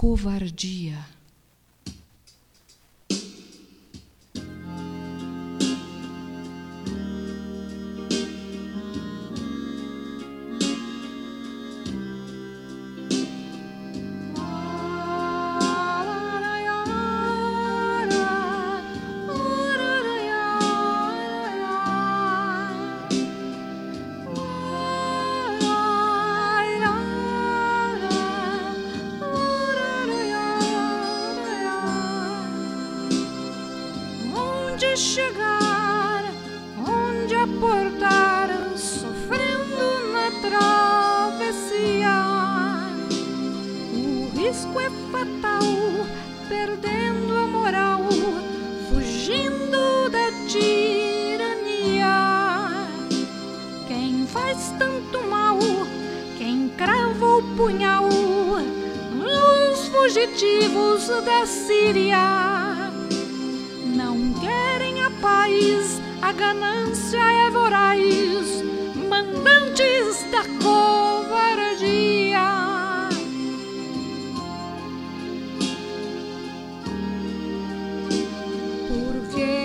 covardia. Onde chegar, onde aportar, sofrendo na travessia. O risco é fatal, perdendo a moral, fugindo da tirania. Quem faz tanto mal, quem crava o punhal, os fugitivos da Síria. A ganância é voraz, mandantes da covardia. Porque